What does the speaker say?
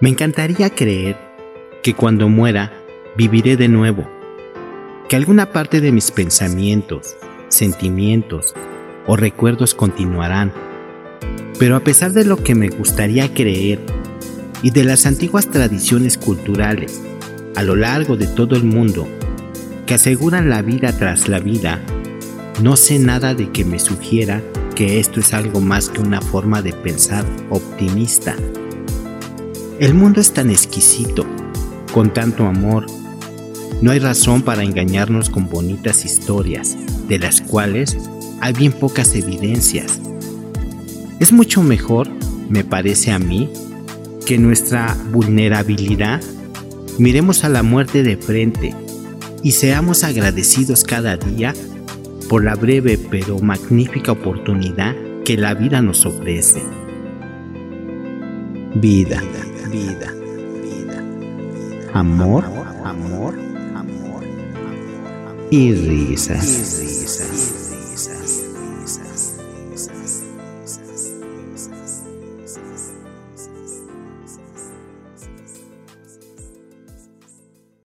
Me encantaría creer que cuando muera viviré de nuevo, que alguna parte de mis pensamientos, sentimientos o recuerdos continuarán. Pero a pesar de lo que me gustaría creer y de las antiguas tradiciones culturales a lo largo de todo el mundo que aseguran la vida tras la vida, no sé nada de que me sugiera que esto es algo más que una forma de pensar optimista. El mundo es tan exquisito, con tanto amor. No hay razón para engañarnos con bonitas historias, de las cuales hay bien pocas evidencias. Es mucho mejor, me parece a mí, que nuestra vulnerabilidad miremos a la muerte de frente y seamos agradecidos cada día por la breve pero magnífica oportunidad que la vida nos ofrece vida, vida, vida, amor, amor, amor, y risas.